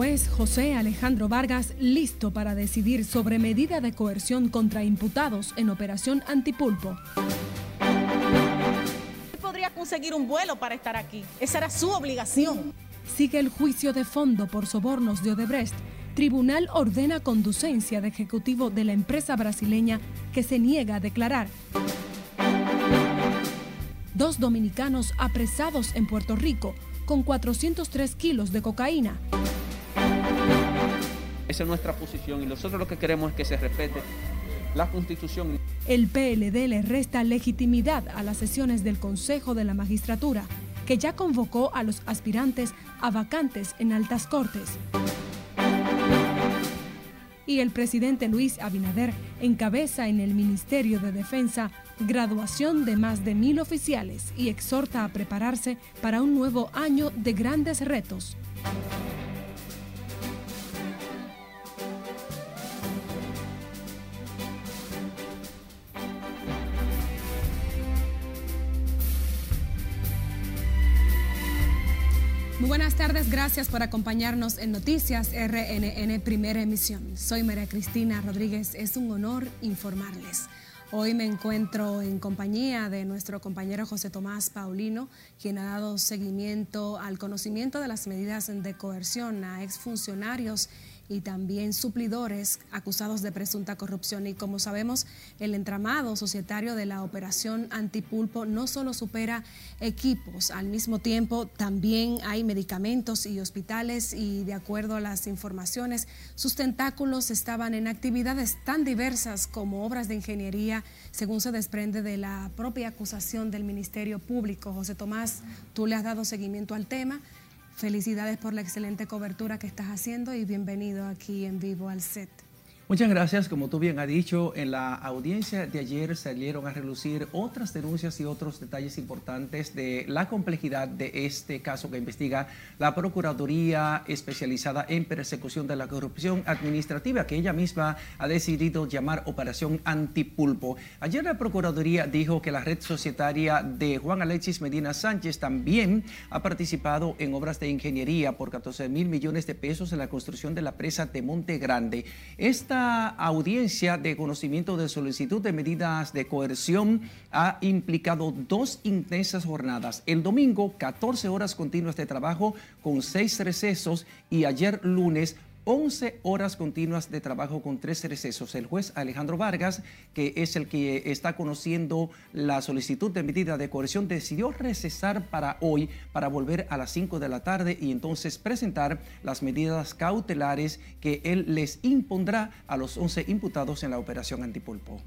Juez José Alejandro Vargas listo para decidir sobre medida de coerción contra imputados en operación Antipulpo. Podría conseguir un vuelo para estar aquí. Esa era su obligación. Sigue el juicio de fondo por sobornos de Odebrecht. Tribunal ordena conducencia de ejecutivo de la empresa brasileña que se niega a declarar. Dos dominicanos apresados en Puerto Rico con 403 kilos de cocaína. Esa es nuestra posición y nosotros lo que queremos es que se respete la Constitución. El PLD le resta legitimidad a las sesiones del Consejo de la Magistratura, que ya convocó a los aspirantes a vacantes en altas cortes. Y el presidente Luis Abinader encabeza en el Ministerio de Defensa graduación de más de mil oficiales y exhorta a prepararse para un nuevo año de grandes retos. Muy buenas tardes, gracias por acompañarnos en Noticias RNN Primera Emisión. Soy María Cristina Rodríguez, es un honor informarles. Hoy me encuentro en compañía de nuestro compañero José Tomás Paulino, quien ha dado seguimiento al conocimiento de las medidas de coerción a exfuncionarios y también suplidores acusados de presunta corrupción. Y como sabemos, el entramado societario de la operación antipulpo no solo supera equipos, al mismo tiempo también hay medicamentos y hospitales y de acuerdo a las informaciones, sus tentáculos estaban en actividades tan diversas como obras de ingeniería, según se desprende de la propia acusación del Ministerio Público. José Tomás, tú le has dado seguimiento al tema. Felicidades por la excelente cobertura que estás haciendo y bienvenido aquí en vivo al set. Muchas gracias. Como tú bien has dicho, en la audiencia de ayer salieron a relucir otras denuncias y otros detalles importantes de la complejidad de este caso que investiga la Procuraduría especializada en persecución de la corrupción administrativa, que ella misma ha decidido llamar Operación Antipulpo. Ayer la Procuraduría dijo que la red societaria de Juan Alexis Medina Sánchez también ha participado en obras de ingeniería por 14 mil millones de pesos en la construcción de la presa de Monte Grande. Esta audiencia de conocimiento de solicitud de medidas de coerción ha implicado dos intensas jornadas. El domingo, 14 horas continuas de trabajo con seis recesos y ayer lunes 11 horas continuas de trabajo con tres recesos. El juez Alejandro Vargas, que es el que está conociendo la solicitud de medida de coerción, decidió recesar para hoy para volver a las 5 de la tarde y entonces presentar las medidas cautelares que él les impondrá a los 11 imputados en la operación Antipulpo.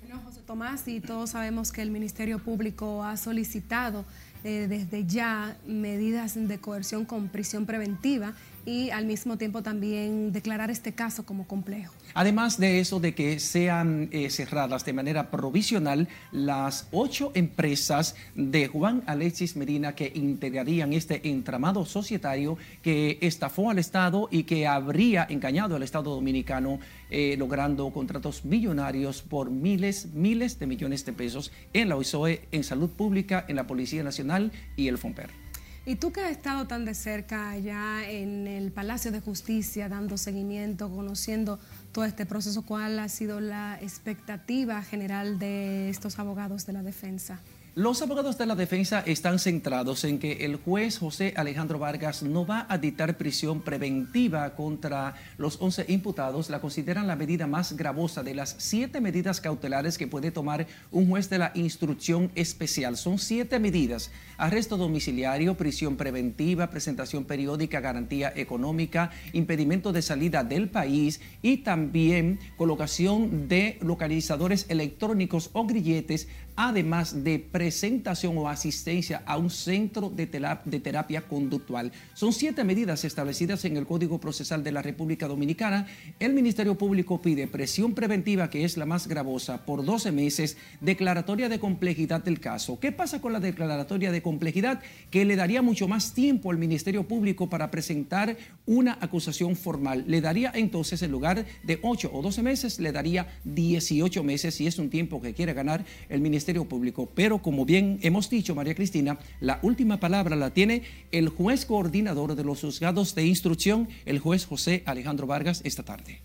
Bueno, José Tomás, y todos sabemos que el Ministerio Público ha solicitado eh, desde ya medidas de coerción con prisión preventiva y al mismo tiempo también declarar este caso como complejo. Además de eso, de que sean eh, cerradas de manera provisional las ocho empresas de Juan Alexis Medina que integrarían este entramado societario que estafó al Estado y que habría engañado al Estado dominicano, eh, logrando contratos millonarios por miles, miles de millones de pesos en la OISOE, en salud pública, en la Policía Nacional y el FOMPER. Y tú que has estado tan de cerca allá en el Palacio de Justicia, dando seguimiento, conociendo todo este proceso, ¿cuál ha sido la expectativa general de estos abogados de la defensa? Los abogados de la defensa están centrados en que el juez José Alejandro Vargas no va a dictar prisión preventiva contra los 11 imputados. La consideran la medida más gravosa de las siete medidas cautelares que puede tomar un juez de la instrucción especial. Son siete medidas. Arresto domiciliario, prisión preventiva, presentación periódica, garantía económica, impedimento de salida del país y también colocación de localizadores electrónicos o grilletes, además de presentación o asistencia a un centro de, terapia conductual. Son siete medidas establecidas en el Código Procesal de la República Dominicana. El Ministerio Público pide presión preventiva, que es la más gravosa, por 12 meses, declaratoria de complejidad del caso. ¿Qué pasa con la declaratoria de complejidad? Que le daría mucho más tiempo al Ministerio Público para presentar una acusación formal. Le daría entonces, en lugar de 8 o 12 meses, le daría 18 meses, y es un tiempo que quiere ganar el Ministerio Público. Pero como como bien hemos dicho, María Cristina, la última palabra la tiene el juez coordinador de los juzgados de instrucción, el juez José Alejandro Vargas, esta tarde.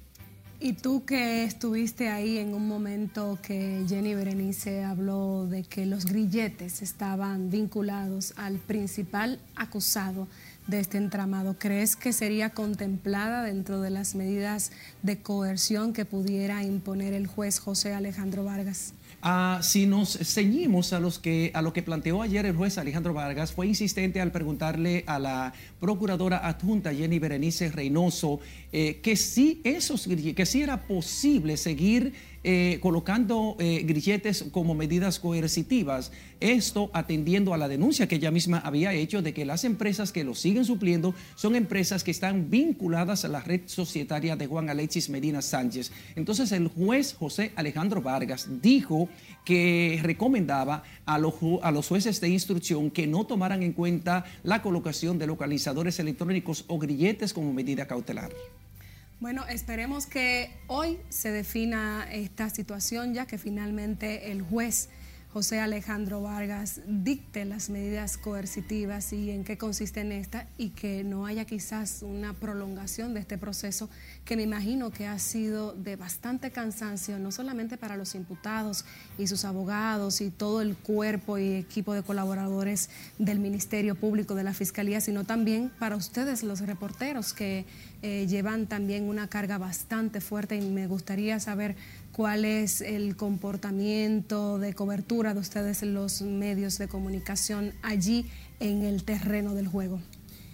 Y tú que estuviste ahí en un momento que Jenny Berenice habló de que los grilletes estaban vinculados al principal acusado de este entramado, ¿crees que sería contemplada dentro de las medidas de coerción que pudiera imponer el juez José Alejandro Vargas? Ah, si nos ceñimos a, los que, a lo que planteó ayer el juez Alejandro Vargas, fue insistente al preguntarle a la procuradora adjunta Jenny Berenice Reynoso eh, que, sí esos, que sí era posible seguir eh, colocando eh, grilletes como medidas coercitivas. Esto atendiendo a la denuncia que ella misma había hecho de que las empresas que lo siguen supliendo son empresas que están vinculadas a la red societaria de Juan Alexis Medina Sánchez. Entonces el juez José Alejandro Vargas dijo que recomendaba a los, a los jueces de instrucción que no tomaran en cuenta la colocación de localizadores electrónicos o grilletes como medida cautelar. Bueno, esperemos que hoy se defina esta situación, ya que finalmente el juez José Alejandro Vargas dicte las medidas coercitivas y en qué consisten esta y que no haya quizás una prolongación de este proceso que me imagino que ha sido de bastante cansancio, no solamente para los imputados y sus abogados y todo el cuerpo y equipo de colaboradores del Ministerio Público, de la Fiscalía, sino también para ustedes los reporteros que eh, llevan también una carga bastante fuerte y me gustaría saber cuál es el comportamiento de cobertura de ustedes en los medios de comunicación allí en el terreno del juego.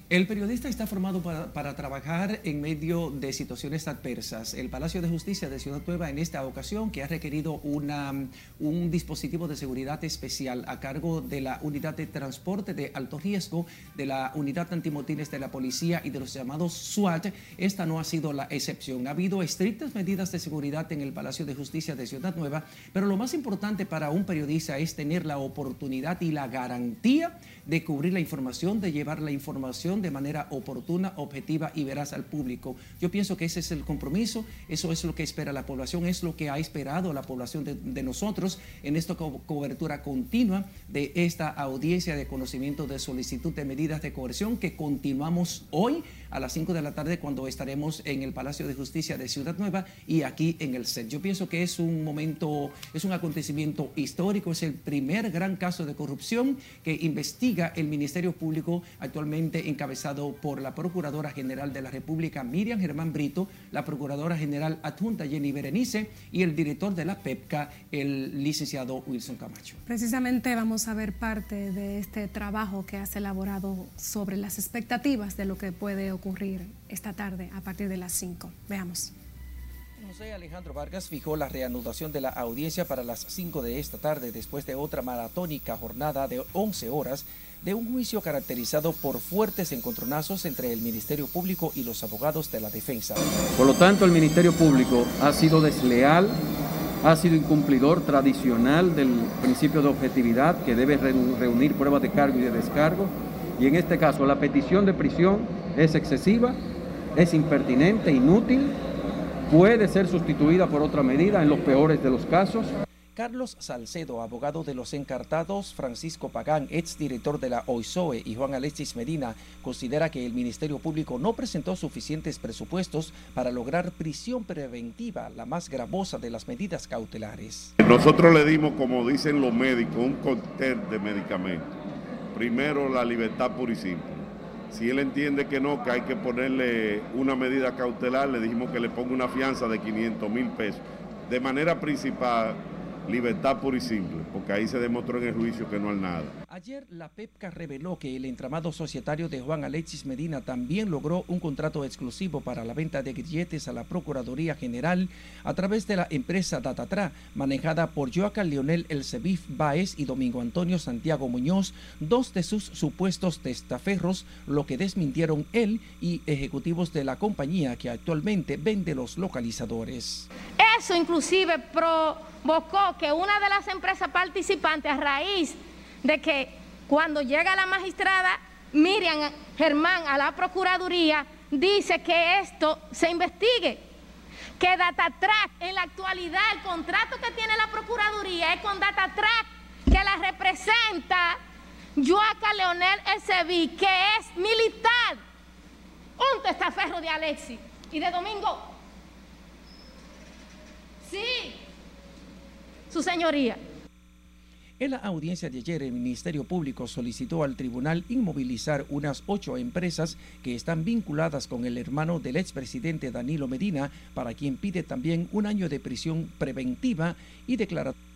El periodista está formado para, trabajar en medio de situaciones adversas. El Palacio de Justicia de Ciudad Nueva en esta ocasión, que ha requerido un dispositivo de seguridad especial a cargo de la unidad de transporte de alto riesgo, de la unidad antimotines de la policía y de los llamados SWAT, esta no ha sido la excepción. Ha habido estrictas medidas de seguridad en el Palacio de Justicia de Ciudad Nueva, pero lo más importante para un periodista es tener la oportunidad y la garantía de cubrir la información, de llevar la información de manera oportuna, objetiva y veraz al público. Yo pienso que ese es el compromiso, eso es lo que espera la población, es lo que ha esperado la población de, nosotros en esta cobertura continua de esta audiencia de conocimiento de solicitud de medidas de coerción que continuamos hoy a las 5 de la tarde cuando estaremos en el Palacio de Justicia de Ciudad Nueva y aquí en el CET. Yo pienso que es un momento, es un acontecimiento histórico, es el primer gran caso de corrupción que investiga el Ministerio Público actualmente encabezado por la Procuradora General de la República, Miriam Germán Brito, la Procuradora General adjunta Jenny Berenice y el director de la PEPCA, el licenciado Wilson Camacho. Precisamente vamos a ver parte de este trabajo que has elaborado sobre las expectativas de lo que puede ocurrir esta tarde a partir de las 5. Veamos. José Alejandro Vargas fijó la reanudación de la audiencia para las 5 de esta tarde después de otra maratónica jornada de 11 horas de un juicio caracterizado por fuertes encontronazos entre el Ministerio Público y los abogados de la defensa. Por lo tanto, el Ministerio Público ha sido desleal, ha sido incumplidor tradicional del principio de objetividad que debe reunir pruebas de cargo y de descargo y en este caso la petición de prisión es excesiva, es impertinente, inútil, puede ser sustituida por otra medida en los peores de los casos. Carlos Salcedo, abogado de los encartados, Francisco Pagán, exdirector de la OISOE y Juan Alexis Medina, considera que el Ministerio Público no presentó suficientes presupuestos para lograr prisión preventiva, la más gravosa de las medidas cautelares. Nosotros le dimos, como dicen los médicos, un cóctel de medicamentos primero la libertad pura y simple. Si él entiende que no, que hay que ponerle una medida cautelar, le dijimos que le ponga una fianza de 500 mil pesos. De manera principal, libertad pura y simple, porque ahí se demostró en el juicio que no hay nada. Ayer la PEPCA reveló que el entramado societario de Juan Alexis Medina también logró un contrato exclusivo para la venta de grilletes a la Procuraduría General a través de la empresa Datatra, manejada por Joaquín Leonel Elcebif Baez y Domingo Antonio Santiago Muñoz, dos de sus supuestos testaferros, lo que desmintieron él y ejecutivos de la compañía que actualmente vende los localizadores. Eso inclusive provocó que una de las empresas participantes a raíz de que cuando llega la magistrada Miriam Germán a la Procuraduría, dice que esto se investigue, que DataTrack en la actualidad el contrato que tiene la Procuraduría es con DataTrack, que la representa presenta Joaca Leonel Ezebi, que es militar, un testaferro de Alexi y de Domingo. Sí, su señoría. En la audiencia de ayer, el Ministerio Público solicitó al tribunal inmovilizar unas ocho empresas que están vinculadas con el hermano del expresidente Danilo Medina, para quien pide también un año de prisión preventiva y declaratoria.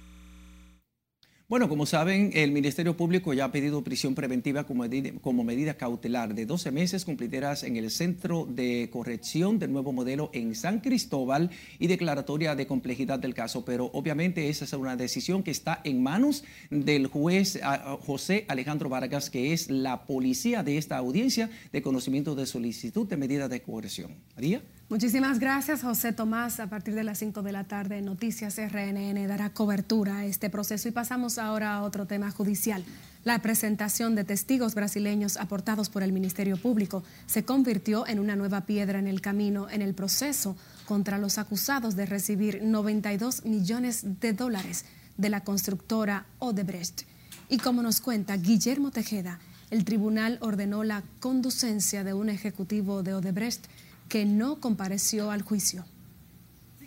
Bueno, como saben, el Ministerio Público ya ha pedido prisión preventiva como medida, cautelar de 12 meses cumplideras en el Centro de Corrección del Nuevo Modelo en San Cristóbal y declaratoria de complejidad del caso. Pero obviamente esa es una decisión que está en manos del juez José Alejandro Vargas, que es la policía de esta audiencia de conocimiento de solicitud de medida de coerción. María. Muchísimas gracias, José Tomás. A partir de las 5 de la tarde, Noticias RNN dará cobertura a este proceso. Y pasamos ahora a otro tema judicial. La presentación de testigos brasileños aportados por el Ministerio Público se convirtió en una nueva piedra en el camino en el proceso contra los acusados de recibir 92 millones de dólares de la constructora Odebrecht. Y como nos cuenta Guillermo Tejeda, el tribunal ordenó la conducencia de un ejecutivo de Odebrecht que no compareció al juicio.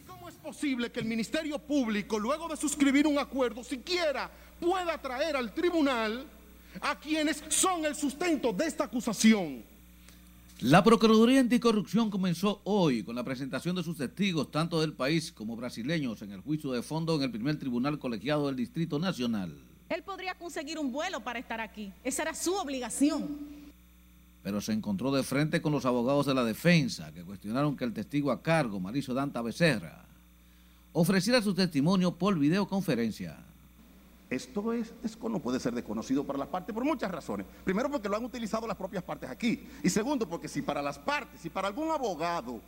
¿Cómo es posible que el Ministerio Público, luego de suscribir un acuerdo, siquiera pueda traer al tribunal a quienes son el sustento de esta acusación? La Procuraduría Anticorrupción comenzó hoy con la presentación de sus testigos, tanto del país como brasileños, en el juicio de fondo en el primer tribunal colegiado del Distrito Nacional. Él podría conseguir un vuelo para estar aquí. Esa era su obligación pero se encontró de frente con los abogados de la defensa que cuestionaron que el testigo a cargo, Mariso Danta Becerra, ofreciera su testimonio por videoconferencia. Esto, es, esto no puede ser desconocido para las partes por muchas razones. Primero porque lo han utilizado las propias partes aquí. Y segundo porque si para las partes, si para algún abogado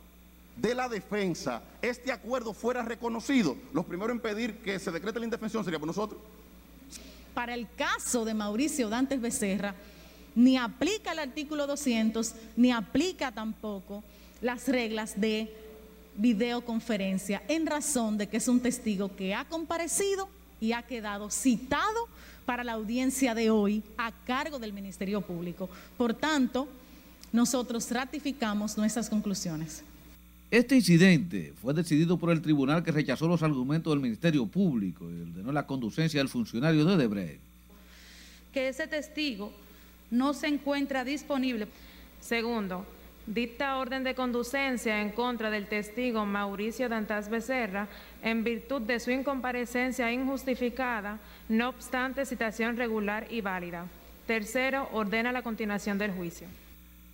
de la defensa este acuerdo fuera reconocido, los primeros en pedir que se decrete la indefensión sería por nosotros. Para el caso de Mauricio Dantes Becerra, ni aplica el artículo 200, ni aplica tampoco las reglas de videoconferencia en razón de que es un testigo que ha comparecido y ha quedado citado para la audiencia de hoy a cargo del Ministerio Público. Por tanto, nosotros ratificamos nuestras conclusiones. Este incidente fue decidido por el tribunal que rechazó los argumentos del Ministerio Público y ordenó la conducencia del funcionario de Debrecht. Que ese testigo no se encuentra disponible. Segundo, dicta orden de conducencia en contra del testigo Mauricio Dantas Becerra en virtud de su incomparecencia injustificada, no obstante citación regular y válida. Tercero, ordena la continuación del juicio.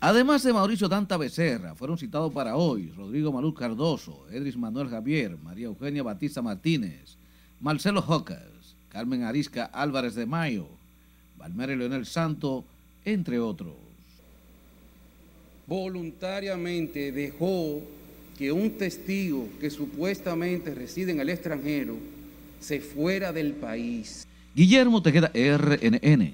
Además de Mauricio Danta Becerra, fueron citados para hoy Rodrigo Malú Cardoso, Edris Manuel Javier, María Eugenia Batista Martínez, Marcelo Jocas, Carmen Arisca Álvarez de Mayo, Valmere Leonel Santo, entre otros. Voluntariamente dejó que un testigo que supuestamente reside en el extranjero se fuera del país. Guillermo Tejeda, RNN.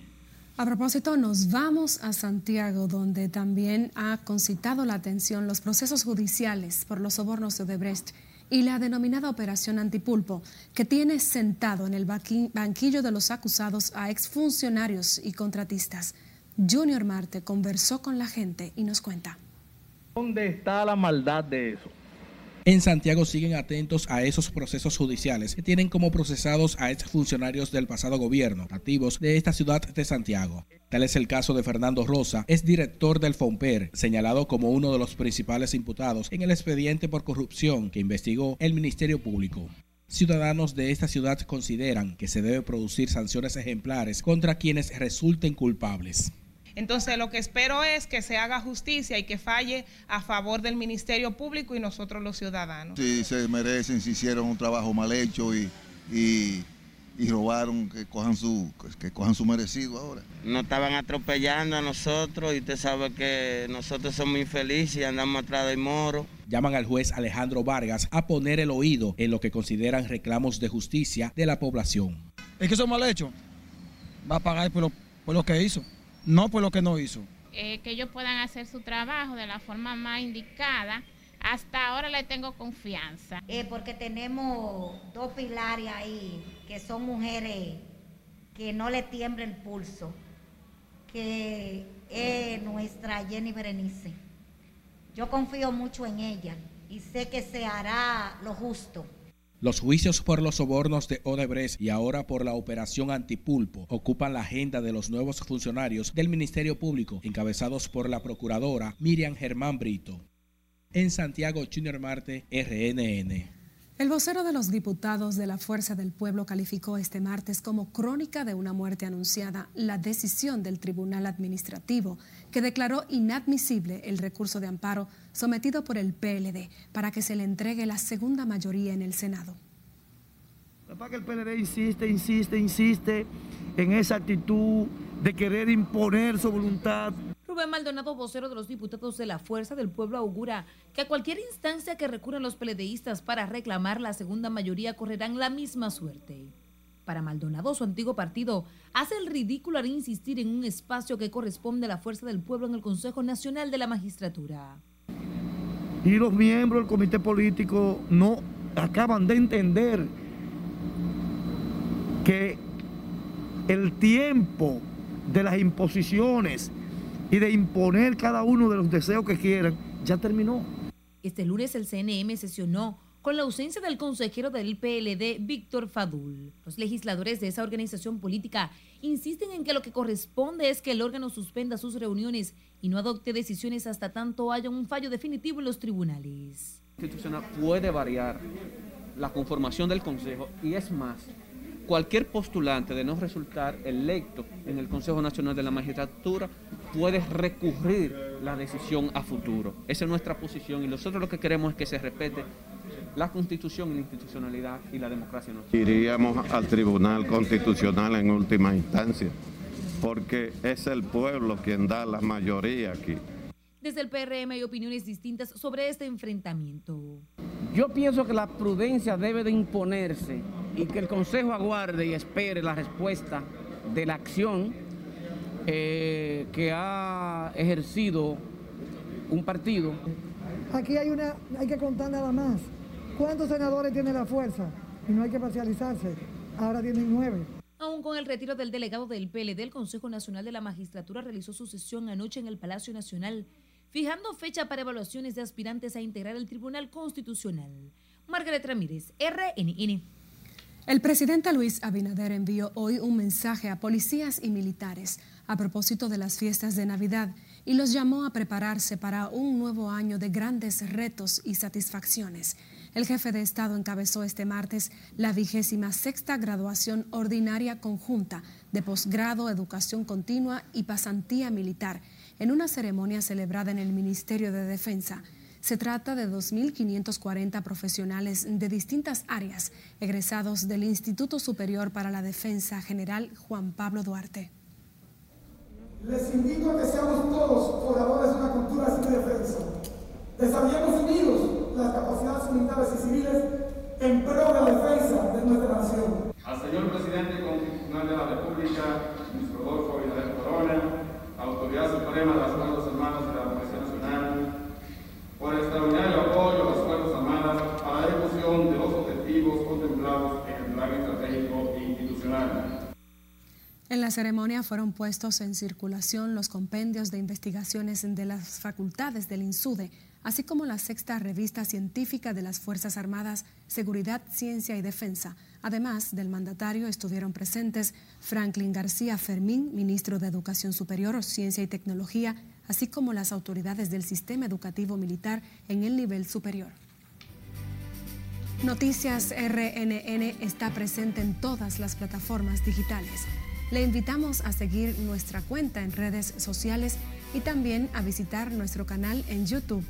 A propósito, nos vamos a Santiago, donde también ha concitado la atención los procesos judiciales por los sobornos de Odebrecht y la denominada Operación Antipulpo, que tiene sentado en el banquillo de los acusados a exfuncionarios y contratistas. Junior Marte conversó con la gente y nos cuenta. ¿Dónde está la maldad de eso? En Santiago siguen atentos a esos procesos judiciales que tienen como procesados a exfuncionarios del pasado gobierno, nativos de esta ciudad de Santiago. Tal es el caso de Fernando Rosa, es director del FOMPER, señalado como uno de los principales imputados en el expediente por corrupción que investigó el Ministerio Público. Ciudadanos de esta ciudad consideran que se debe producir sanciones ejemplares contra quienes resulten culpables. Entonces lo que espero es que se haga justicia y que falle a favor del Ministerio Público y nosotros los ciudadanos. Si se merecen, si hicieron un trabajo mal hecho y, y, robaron, que cojan, su, que cojan su merecido ahora. Nos estaban atropellando a nosotros y usted sabe que nosotros somos infelices y andamos atrás del moro. Llaman al juez Alejandro Vargas a poner el oído en lo que consideran reclamos de justicia de la población. Es que eso mal hecho. Va a pagar por por lo que hizo no por lo que no hizo. Eh, que ellos puedan hacer su trabajo de la forma más indicada. Hasta ahora le tengo confianza. Eh, porque tenemos dos pilares ahí, que son mujeres que no le tiemble el pulso, que es nuestra Jenny Berenice. Yo confío mucho en ella y sé que se hará lo justo. Los juicios por los sobornos de Odebrecht y ahora por la operación Antipulpo ocupan la agenda de los nuevos funcionarios del Ministerio Público, encabezados por la procuradora Miriam Germán Brito. En Santiago, Junior Marte, RNN. El vocero de los diputados de la Fuerza del Pueblo calificó este martes como crónica de una muerte anunciada la decisión del Tribunal Administrativo que declaró inadmisible el recurso de amparo sometido por el PLD para que se le entregue la segunda mayoría en el Senado. el PLD insiste, insiste, insiste en esa actitud de querer imponer su voluntad Rubén Maldonado, vocero de los diputados de la Fuerza del Pueblo, augura que a cualquier instancia que recurran los peledeístas para reclamar la segunda mayoría correrán la misma suerte. Para Maldonado, su antiguo partido hace el ridículo al insistir en un espacio que corresponde a la Fuerza del Pueblo en el Consejo Nacional de la Magistratura. Y los miembros del comité político no acaban de entender que el tiempo de las imposiciones y de imponer cada uno de los deseos que quieran, ya terminó. Este lunes el CNM sesionó con la ausencia del consejero del PLD, Víctor Fadul. Los legisladores de esa organización política insisten en que lo que corresponde es que el órgano suspenda sus reuniones y no adopte decisiones hasta tanto haya un fallo definitivo en los tribunales. Institucional puede variar la conformación del Consejo y es más, cualquier postulante de no resultar electo en el Consejo Nacional de la Magistratura puede recurrir la decisión a futuro. Esa es nuestra posición y nosotros lo que queremos es que se respete la constitución y la institucionalidad y la democracia. Iríamos al Tribunal Constitucional en última instancia, porque es el pueblo quien da la mayoría aquí. Desde el PRM hay opiniones distintas sobre este enfrentamiento. Yo pienso que la prudencia debe de imponerse y que el Consejo aguarde y espere la respuesta de la acción eh, que ha ejercido un partido. Aquí hay, una, hay que contar nada más. ¿Cuántos senadores tiene la fuerza? Y no hay que parcializarse. Ahora tienen nueve. Aún con el retiro del delegado del PLD, el Consejo Nacional de la Magistratura realizó su sesión anoche en el Palacio Nacional, fijando fecha para evaluaciones de aspirantes a integrar el Tribunal Constitucional. Margaret Ramírez, RNN. El presidente Luis Abinader envió hoy un mensaje a policías y militares a propósito de las fiestas de Navidad y los llamó a prepararse para un nuevo año de grandes retos y satisfacciones. El jefe de Estado encabezó este martes la vigésima sexta graduación ordinaria conjunta de posgrado, educación continua y pasantía militar en una ceremonia celebrada en el Ministerio de Defensa. Se trata de 2.540 profesionales de distintas áreas, egresados del Instituto Superior para la Defensa General Juan Pablo Duarte. Les invito a que seamos todos foradores de una cultura sin defensa. Desarrollemos unidos las capacidades militares y civiles en pro de la defensa de nuestra nación. Al señor presidente constitucional de la República, Luis Rodolfo Abinader Corona, Autoridad Suprema de las Fuerzas Armadas de la Policía Nacional, por el extraordinario apoyo a las Fuerzas Armadas para la ejecución de los objetivos contemplados en el plan estratégico e institucional en la ceremonia fueron puestos en circulación los compendios de investigaciones de las facultades del INSUDE, así como la sexta revista científica de las Fuerzas Armadas, Seguridad, Ciencia y Defensa. Además del mandatario estuvieron presentes Franklin García Fermín, ministro de Educación Superior, Ciencia y Tecnología, así como las autoridades del sistema educativo militar en el nivel superior. Noticias RNN está presente en todas las plataformas digitales. Le invitamos a seguir nuestra cuenta en redes sociales y también a visitar nuestro canal en YouTube.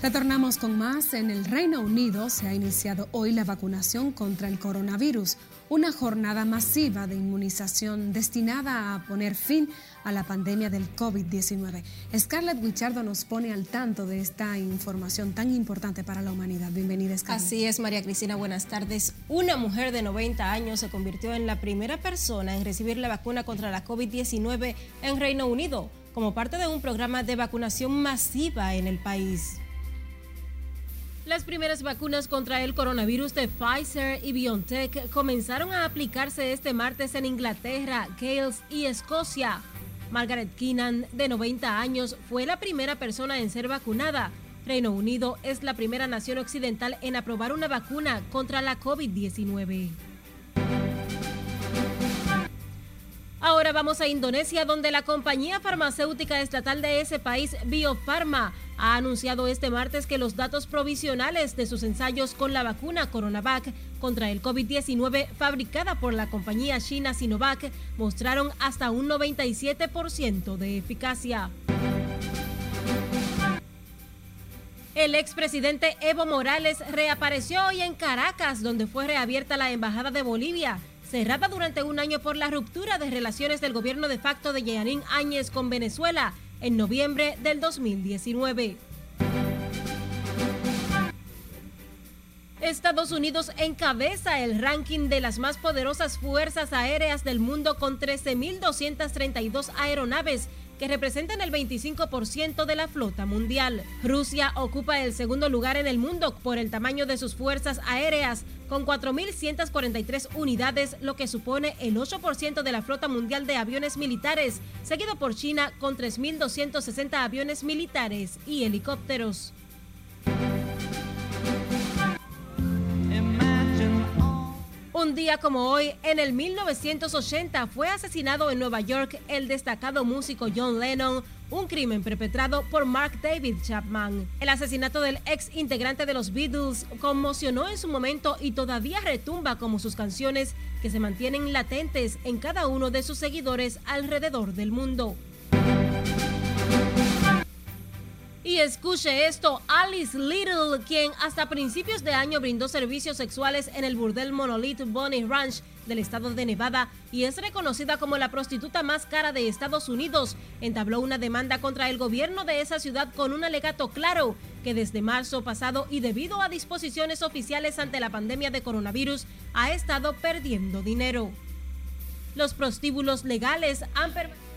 Retornamos con más. En el Reino Unido se ha iniciado hoy la vacunación contra el coronavirus, una jornada masiva de inmunización destinada a poner fin a la pandemia del COVID-19. Scarlett Wichardo nos pone al tanto de esta información tan importante para la humanidad. Bienvenida, Scarlett. Así es, María Cristina, buenas tardes. Una mujer de 90 años se convirtió en la primera persona en recibir la vacuna contra la COVID-19 en Reino Unido, como parte de un programa de vacunación masiva en el país. Las primeras vacunas contra el coronavirus de Pfizer y BioNTech comenzaron a aplicarse este martes en Inglaterra, Gales y Escocia. Margaret Keenan, de 90 años, fue la primera persona en ser vacunada. Reino Unido es la primera nación occidental en aprobar una vacuna contra la COVID-19. Ahora vamos a Indonesia, donde la compañía farmacéutica estatal de ese país, Biofarma, ha anunciado este martes que los datos provisionales de sus ensayos con la vacuna Coronavac contra el COVID-19 fabricada por la compañía china Sinovac mostraron hasta un 97% de eficacia. El expresidente Evo Morales reapareció hoy en Caracas, donde fue reabierta la Embajada de Bolivia cerrada durante un año por la ruptura de relaciones del gobierno de facto de Yanín Áñez con Venezuela en noviembre del 2019. Estados Unidos encabeza el ranking de las más poderosas fuerzas aéreas del mundo con 13.232 aeronaves que representan el 25% de la flota mundial. Rusia ocupa el segundo lugar en el mundo por el tamaño de sus fuerzas aéreas, con 4.143 unidades, lo que supone el 8% de la flota mundial de aviones militares, seguido por China con 3.260 aviones militares y helicópteros. Un día como hoy, en el 1980, fue asesinado en Nueva York el destacado músico John Lennon, un crimen perpetrado por Mark David Chapman. El asesinato del ex integrante de los Beatles conmocionó en su momento y todavía retumba como sus canciones que se mantienen latentes en cada uno de sus seguidores alrededor del mundo. Y escuche esto, Alice Little, quien hasta principios de año brindó servicios sexuales en el burdel Monolith Bonnie Ranch del estado de Nevada y es reconocida como la prostituta más cara de Estados Unidos, entabló una demanda contra el gobierno de esa ciudad con un alegato claro que desde marzo pasado y debido a disposiciones oficiales ante la pandemia de coronavirus ha estado perdiendo dinero. Los prostíbulos legales han permitido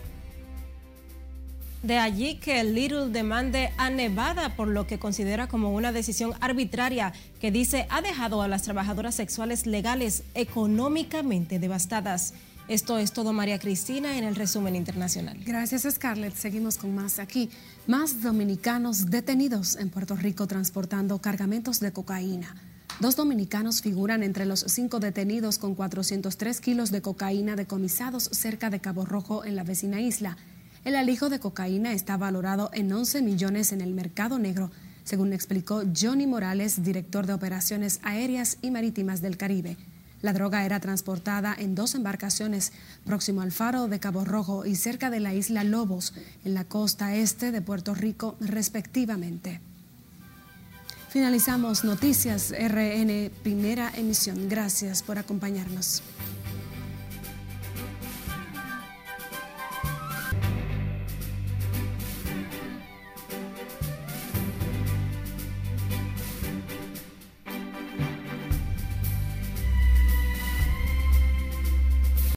de allí que Little demande a Nevada por lo que considera como una decisión arbitraria que dice ha dejado a las trabajadoras sexuales legales económicamente devastadas. Esto es todo, María Cristina, en el resumen internacional. Gracias, Scarlett. Seguimos con más aquí. Más dominicanos detenidos en Puerto Rico transportando cargamentos de cocaína. Dos dominicanos figuran entre los cinco detenidos con 403 kilos de cocaína decomisados cerca de Cabo Rojo en la vecina isla. El alijo de cocaína está valorado en 11 millones en el mercado negro, según explicó Johnny Morales, director de operaciones aéreas y marítimas del Caribe. La droga era transportada en dos embarcaciones próximo al faro de Cabo Rojo y cerca de la isla Lobos, en la costa este de Puerto Rico, respectivamente. Finalizamos Noticias RN, primera emisión. Gracias por acompañarnos.